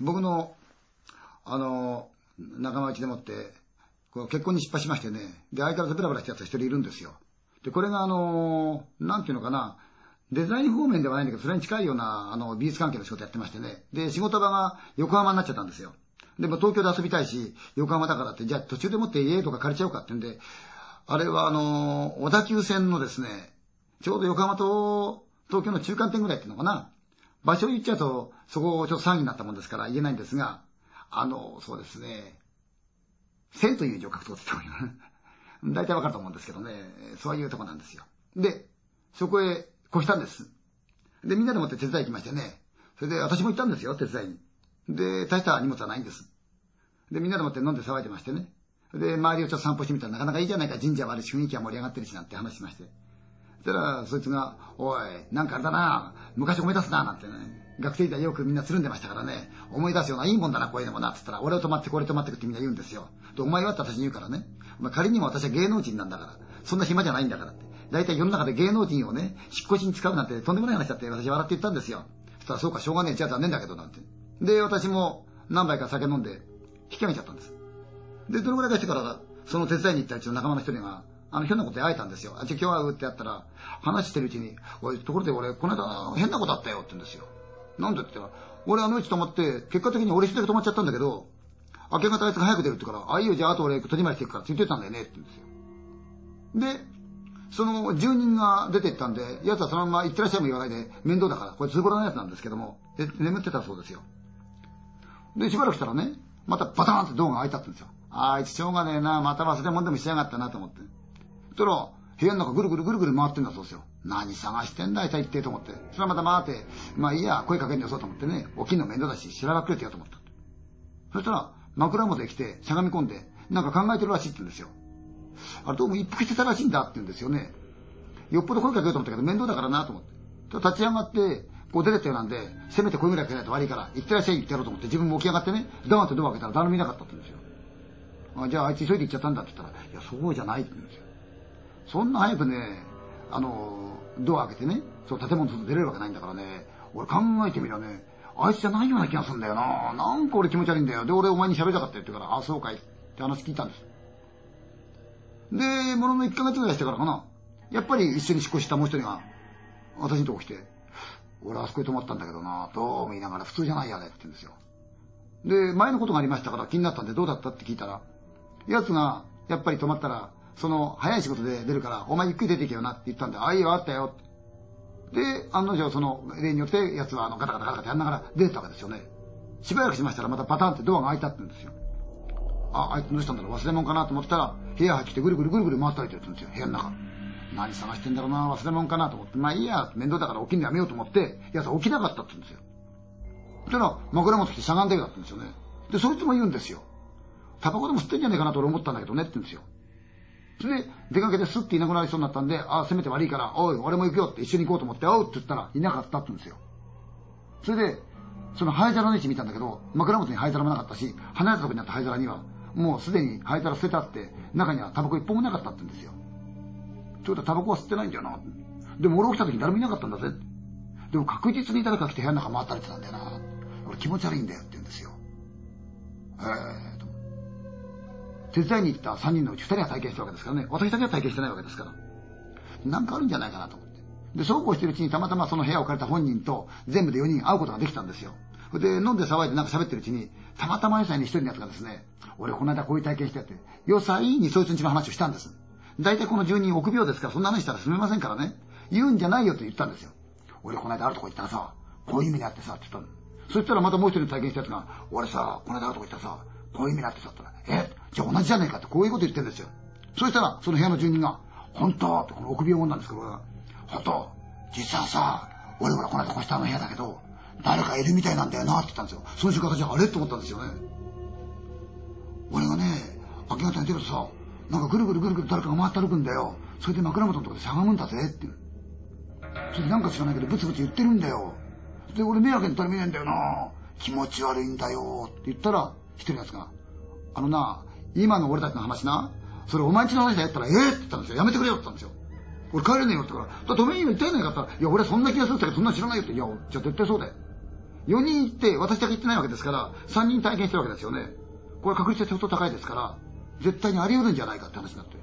僕の、あの、仲間内でもって、こう結婚に失敗しましてね、で、相変わらずブラブラしたやつが一人いるんですよ。で、これがあの、なんていうのかな、デザイン方面ではないんだけど、それに近いような、あの、美術関係の仕事やってましてね。で、仕事場が横浜になっちゃったんですよ。でも東京で遊びたいし、横浜だからって、じゃあ途中でもって家とか借りちゃおうかってんで、あれはあの、小田急線のですね、ちょうど横浜と東京の中間点ぐらいっていうのかな。場所言っちゃうと、そこをちょっと騒ぎになったもんですから言えないんですが、あの、そうですね、千という字を書くとって言った方がいい。大体わかると思うんですけどね、そういうとこなんですよ。で、そこへ越したんです。で、みんなでもって手伝い行きましてね。それで私も行ったんですよ、手伝いに。で、大した荷物はないんです。で、みんなでもって飲んで騒いでましてね。で、周りをちょっと散歩してみたらなかなかいいじゃないか、神社はあるし、雰囲気は盛り上がってるしなんて話しまして。そしたら、そいつが、おい、なんかあれだな、昔思い出すな、なんてね。学生時代よくみんなつるんでましたからね、思い出すようないいもんだな、こういうのもな、つったら、俺を止まってこれ止まってくってみんな言うんですよ。で、お前はって私に言うからね。まあ、仮にも私は芸能人なんだから、そんな暇じゃないんだからって。大体世の中で芸能人をね、引っ越しに使うなんてとんでもない話だって私笑って言ったんですよ。そしたら、そうか、しょうがねえ、じゃあ残念だけど、なんて。で、私も何杯か酒飲んで、引き上げちゃったんです。で、どのぐらいかしてから、その手伝いに行ったうちの仲間の一人が、あの、変なことで会えたんですよ。あ、じゃ今日会うってやったら、話してるうちに、おい、ところで俺、この間、変なことあったよって言うんですよ。なんでって言ったら、俺あの位置止まって、結果的に俺一人で止まっちゃったんだけど、明け方あいつが早く出るってから、あ、いいよ、じゃああと俺取り回していくからって言ってたんだよねって言うんですよ。で、その住人が出て行ったんで、奴はそのまま行ってらっしゃいも言わないで、面倒だから、これ通ボラのやつなんですけども、で、眠ってたそうですよ。で、しばらくしたらね、またバターンってドアが開いたってんですよ。あいつしょうがねえな、また忘れ物でもしやがったなと思って。そしたら、部屋の中ぐるぐるぐるぐる回ってんだそうですよ。何探してんだい、一体と思って。それはまた回って、まあいいや、声かけんでよそうと思ってね、起きんの面倒だし、知らばくれてよと思った。そしたら、枕元へ来て、しゃがみ込んで、なんか考えてるらしいって言うんですよ。あれどうも一服してたらしいんだって言うんですよね。よっぽど声かけようと思ったけど面倒だからなと思って。立ち上がって、こう出てったようなんで、せめて声ぐらいかけないと悪いから、行ってらっしゃい言ってやろうと思って、自分も起き上がってね、ダーンってドア開けたら誰もいなかったって言うんですよ。あじゃああいつ急いで行っちゃったんだって言ったら、いや、そうじゃないって言うんですよ。そんな早くね、あの、ドア開けてね、そう建物外出れるわけないんだからね、俺考えてみりゃね、あいつじゃないような気がするんだよな。なんか俺気持ち悪いんだよ。で、俺お前に喋りたかったよって言うから、あ、そうかいって話聞いたんです。で、ものの1ヶ月ぐらいしてからかな。やっぱり一緒に引っ越したもう一人が、私のとこ来て、俺あそこに泊まったんだけどな、どうも言いながら普通じゃないやねって言うんですよ。で、前のことがありましたから気になったんでどうだったって聞いたら、奴が、やっぱり泊まったら、その、早い仕事で出るから、お前ゆっくり出ていけよなって言ったんで、ああ、いいよ、あったよ。で、案の定、その、例によって、奴はあの、ガタガタガタガタやんながら出てたわけですよね。しばらくしましたら、またパターンってドアが開いたって言うんですよ。あ、あいつどうしたんだろう忘れ物かなと思ったら、部屋入ってきてぐるぐるぐるぐる回ったりって言うんですよ、部屋の中。何探してんだろうな、忘れ物かなと思って、まあいいや、面倒だから起きんのやめようと思って、奴は起きなかったって言うんですよ。そしたら、枕元来てしゃがんでるだったんですよね。で、そいつも言うんですよ。タバコでも吸ってんじゃねえかなと俺思ったんだけどねって言うんですよ。それで、出かけてスッていなくなりそうになったんで、ああ、せめて悪いから、おい、俺も行くよって一緒に行こうと思って、おうって言ったら、いなかったって言うんですよ。それで、その灰皿の位置見たんだけど、枕元に灰皿もなかったし、離れたとこにあった灰皿には、もうすでに灰皿捨てたって、中にはタバコ一本もなかったって言うんですよ。ちょっとタバコは吸ってないんだよな。でも俺起きた時に誰もいなかったんだぜ。でも確実に誰か来て部屋の中回ったりしてたんだよな。俺気持ち悪いんだよって言うんですよ。えー。手伝いに行った3人のうち2人は体験したわけですからね。私だけは体験してないわけですから。なんかあるんじゃないかなと思って。で、そうこうしてるうちにたまたまその部屋を借りた本人と全部で4人会うことができたんですよ。で、飲んで騒いでなんか喋ってるうちに、たまたま野菜に一人のやつがですね、俺この間こういう体験してやって、よさいにそいつんちの話をしたんです。大体この住人臆病ですから、そんな話したら済めませんからね。言うんじゃないよって言ったんですよ。俺この間あるとこ行ったらさ、こういう意味であってさ、って言ったの。そしたらまたもう一人体験したやつが、俺さ、この間あるとこ行ったらさ、こういう意味であってさ、って言ったら、え？じゃあ同じじゃねえかってこういうこと言ってるんですよ。そしたら、その部屋の住人が、本当？ってこの臆病者なんですけど、本当？実はさ、俺ほらこの間越したの部屋だけど、誰かいるみたいなんだよなって言ったんですよ。その瞬間私あれ？って思ったんですよね。俺がね、明け方に出るとさ、なんかぐるぐるぐるぐる誰かが回って歩くんだよ。それで枕元のとこでしゃがむんだぜって。それでなんか知らないけどブツブツ言ってるんだよ。で、俺迷惑に誰もいないんだよな。気持ち悪いんだよって言ったら、一人のやつが、あのな、今の俺たちの話な、それお前んちの話だよったら、ええー、って言ったんですよ。やめてくれよって言ったんですよ。俺帰れねえよって言ったから、だ止めに言ったやないかったら、いや、俺そんな気がするってそんな知らないよって、いや、じゃあ絶対そうだよ。4人行って私だけ行ってないわけですから、3人体験してるわけですよね。これ確率は相当高いですから、絶対にあり得るんじゃないかって話になって。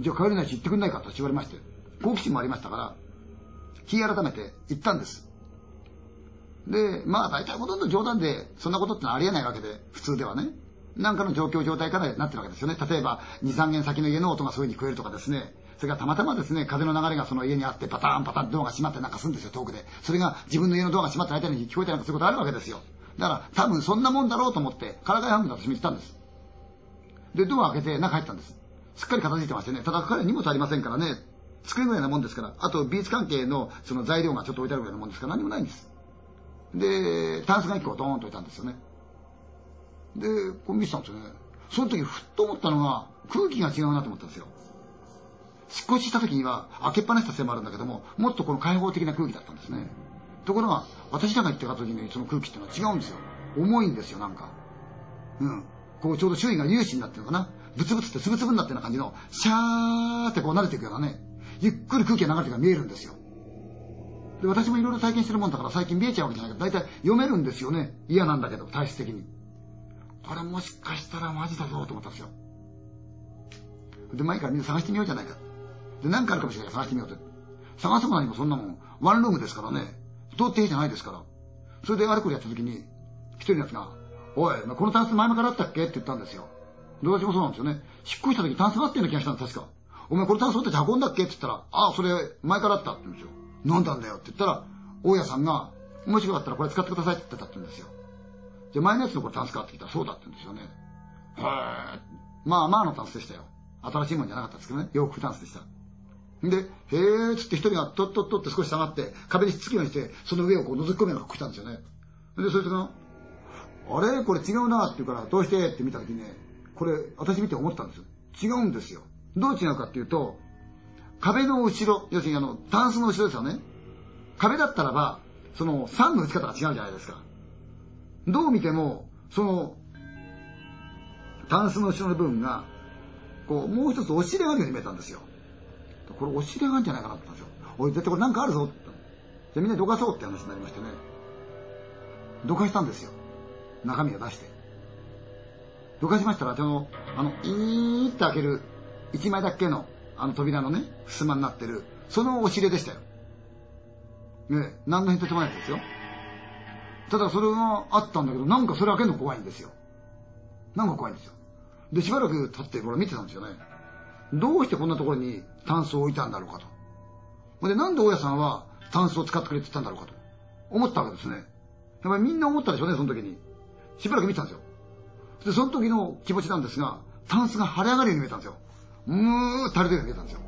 じゃあ帰れないし行ってくんないかと言われまして、好奇心もありましたから、気改めて行ったんです。で、まあ大体ほとんど冗談で、そんなことってのはありえないわけで、普通ではね。なんかの状況状態からなってるわけですよね。例えば、2、3軒先の家の音がそういう風に聞こえるとかですね。それからたまたまですね、風の流れがその家にあって、パターンパターンドアが閉まってなんかするんですよ、遠くで。それが自分の家のドアが閉まってないたに聞こえたりなんかすることあるわけですよ。だから、多分そんなもんだろうと思って、からかい半分で私見てたんです。で、ドア開けて中入ったんです。すっかり片付いてましてね、ただ彼荷物ありませんからね、机ぐらいなもんですから、あと美術関係のその材料がちょっと置いてあるぐらいなもんですから何もないんです。で、タンスが1個ドーンと置いたんですよね。で、こう見てたんですよね。その時ふっと思ったのが、空気が違うなと思ったんですよ。少しした時には、開けっぱなしたせいもあるんだけども、もっとこの開放的な空気だったんですね。ところが、私らが行ってた時にその空気っていうのは違うんですよ。重いんですよ、なんか。うん。こうちょうど周囲が粒子になってるのかな。ブツブツってつぶつぶになってるような感じの、シャーってこう慣れていくようなね、ゆっくり空気が流れてるから見えるんですよ。で、私もいろいろ体験してるもんだから最近見えちゃうわけじゃないけど、大体読めるんですよね。嫌なんだけど、体質的に。これもしかしたらマジだぞと思ったんですよ。で、前からみんな探してみようじゃないか。で、何かあるかもしれない探してみようって。探すも何もそんなもん、ワンルームですからね。通っていいじゃないですから。それであれこれやった時に、一人のやつが、おい、このタンス前々からあったっけ？って言ったんですよ。で、私もそうなんですよね。引っ越した時タンスがあったような気がしたんです、確か。お前これタンス俺たち運んだっけ？って言ったら、ああ、それ前からあったって言うんですよ。なんだんだよって言ったら、大家さんが、もしよかったらこれ使ってくださいって言ってたって言うんですよ。じゃあ前のやつのこれタンスかって聞いたらそうだって言うんですよね。へえ。まあまあのタンスでしたよ。新しいもんじゃなかったですけどね。洋服タンスでした。で、へえーつって一人がとっとっとって少し下がって、壁にひっつくようにして、その上をこう覗き込むような格好したんですよね。で、そいつが、あれ？これ違うなって言うから、どうして？って見たときにね、これ私見て思ったんですよ。違うんですよ。どう違うかっていうと、壁の後ろ、要するにあの、タンスの後ろですよね。壁だったらば、その、3の打ち方が違うじゃないですか。どう見ても、その、タンスの後ろの部分が、こう、もう一つお尻があるように見えたんですよ。これお尻があるんじゃないかなって言ったんですよ。おい、絶対これなんかあるぞって。じゃあみんなどかそうって話になりましてね。どかしたんですよ。中身を出して。どかしましたら、その、あの、いーって開ける、一枚だけの、あの扉のね、襖になってる、そのお尻でしたよ。ね、何の変哲もないですよ。ただそれがあったんだけど、なんかそれ開けるの怖いんですよ。なんか怖いんですよ。で、しばらく経ってこれ見てたんですよね。どうしてこんなところにタンスを置いたんだろうかと。で、なんで大家さんはタンスを使ってくれって言ったんだろうかと。思ったわけですね。やっぱりみんな思ったでしょうね、その時に。しばらく見てたんですよ。で、その時の気持ちなんですが、タンスが腫れ上がるように見えたんですよ。むー垂れてるように見えたんですよ。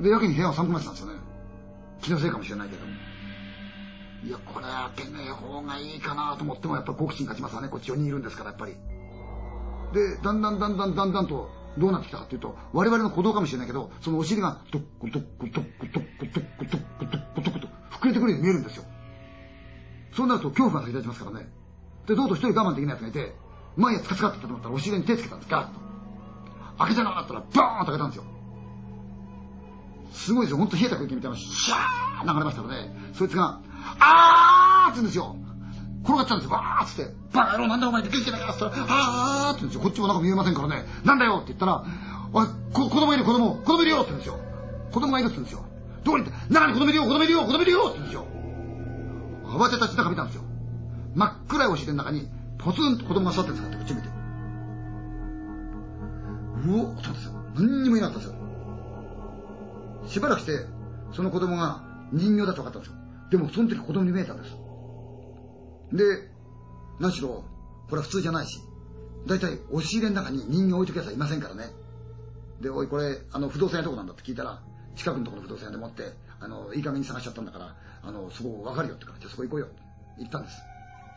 で、やけに部屋を寒くなってたんですよね。気のせいかもしれないけども。いや、これ開けねえ方がいいかなと思っても、やっぱ好奇心勝ちますわね。こっち4人いるんですから、やっぱり。で、だんだんだんだんだんだんと、どうなってきたかっていうと、我々の鼓動かもしれないけど、そのお尻が、トックトックトックトックトックトックトックトックと、膨れてくるように見えるんですよ。そうなると恐怖が先立ちますからね。で、どうと一人我慢できない奴がいて、前へつかつかってたと思ったらお尻に手つけたんです、ガーッと。開けたなかったら、バーンと開けたんですよ。すごいですよ。ほんと冷えた空気みたいなシャー流れましたので、そいつが、あーって言うんですよ。転がっちゃうんですよ。わーっつって、バカ野郎なんだお前って元気ないやつったら、あーって言うんですよ。こっちもなんか見えませんからね、なんだよって言ったら、おい、こ子供いる子供、子供いるよって言うんですよ。子供がいるって言うんですよ。どこに中に子供いるよ、子供いるよ、子供いるよって言うんですよ。慌てたち中見たんですよ。真っ暗いお尻の中に、ポツンと子供が座ってるんですよ。こっち見て。うおっと思ったんですよ。何にもいなかったんですよ。しばらくして、その子供が人形だと分かったんですよ。でも、その時子供に見えたんです。で、何しろ、これは普通じゃないし、だいたい押し入れの中に人形置いとくやつはいませんからね。で、おい、これ、あの、不動産屋どこなんだって聞いたら、近くのところの不動産屋でもって、あの、いい加減に探しちゃったんだから、あの、そこ分かるよってから、じゃあそこ行こうよ。言ったんです。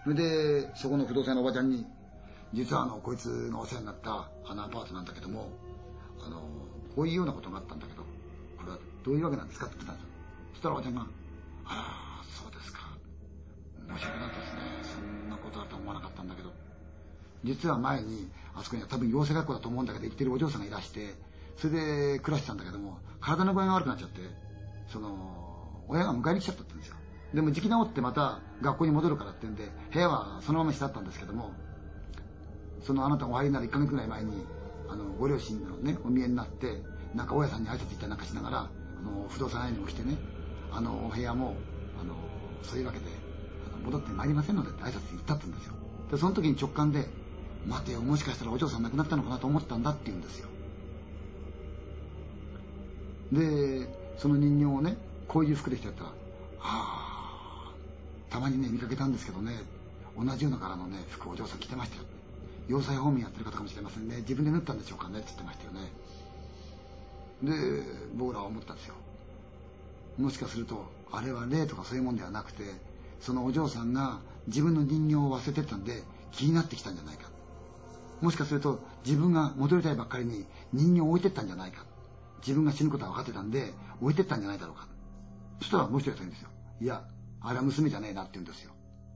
それで、そこの不動産屋のおばちゃんに、実はあの、こいつがお世話になったあのアパートなんだけども、あの、こういうようなことがあったんだけど、これはどういうわけなんですかって言ったんですよ。そしたらおばちゃんが、ああ、そうですか。申し訳なかったですね。そんなことだと思わなかったんだけど。実は前に、あそこには多分養成学校だと思うんだけど、行ってるお嬢さんがいらして、それで暮らしてたんだけども、体の具合が悪くなっちゃって、その、親が迎えに来ちゃったってんですよ。でも時期直ってまた学校に戻るからって言うんで、部屋はそのまましてあったんですけども、そのあなたがお入りになる1ヶ月ぐらい前に、あの、ご両親のね、お見えになって、なんか大家さんに挨拶行ったりなんかしながら、あの、不動産屋にも来てね、あの、お部屋も、あの、そういうわけで、あの戻ってまいりませんのでって挨拶に行ったって言うんですよ。で、その時に直感で、待てよ、もしかしたらお嬢さん亡くなったのかなと思ったんだって言うんですよ。で、その人形をね、こういう服で着てやったら、はあ、たまにね、見かけたんですけどね、同じような柄のね、服お嬢さん着てましたよ。要塞方面やってる方かもしれませんね。自分で縫ったんでしょうかねって言ってましたよね。で、僕らは思ったんですよ。もしかすると、あれは霊とかそういうもんではなくて、そのお嬢さんが自分の人形を忘れてたんで気になってきたんじゃないか。もしかすると自分が戻りたいばっかりに人形を置いてったんじゃないか。自分が死ぬことは分かってたんで置いてったんじゃないだろうか。そしたらもう一人が言うんですよ。いや、あれは娘じゃねえなって言うんですよ。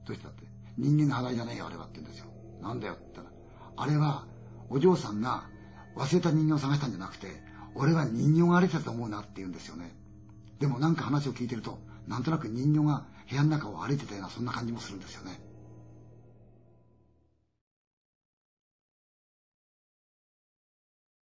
どうしたって。人間の肌じゃねえよ、あれはって言うんですよ。なんだよって言ったら。あれは、お嬢さんが忘れた人形を探したんじゃなくて、俺は人形が歩いてたと思うなって言うんですよね。でもなんか話を聞いてると、なんとなく人形が部屋の中を歩いてたようなそんな感じもするんですよね。